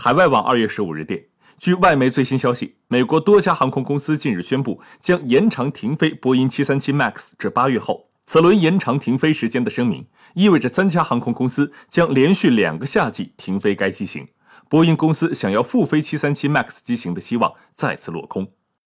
海外网二月十五日电据外媒最新消息美国多家航空公司近日宣布将延长停飞波音七三七 max 至八月后。此轮延长停飞时间的声明意味着三家航空公司将连续两个夏季停飞该机型。波音公司想要复飞七三七 max 机型的希望再次落空。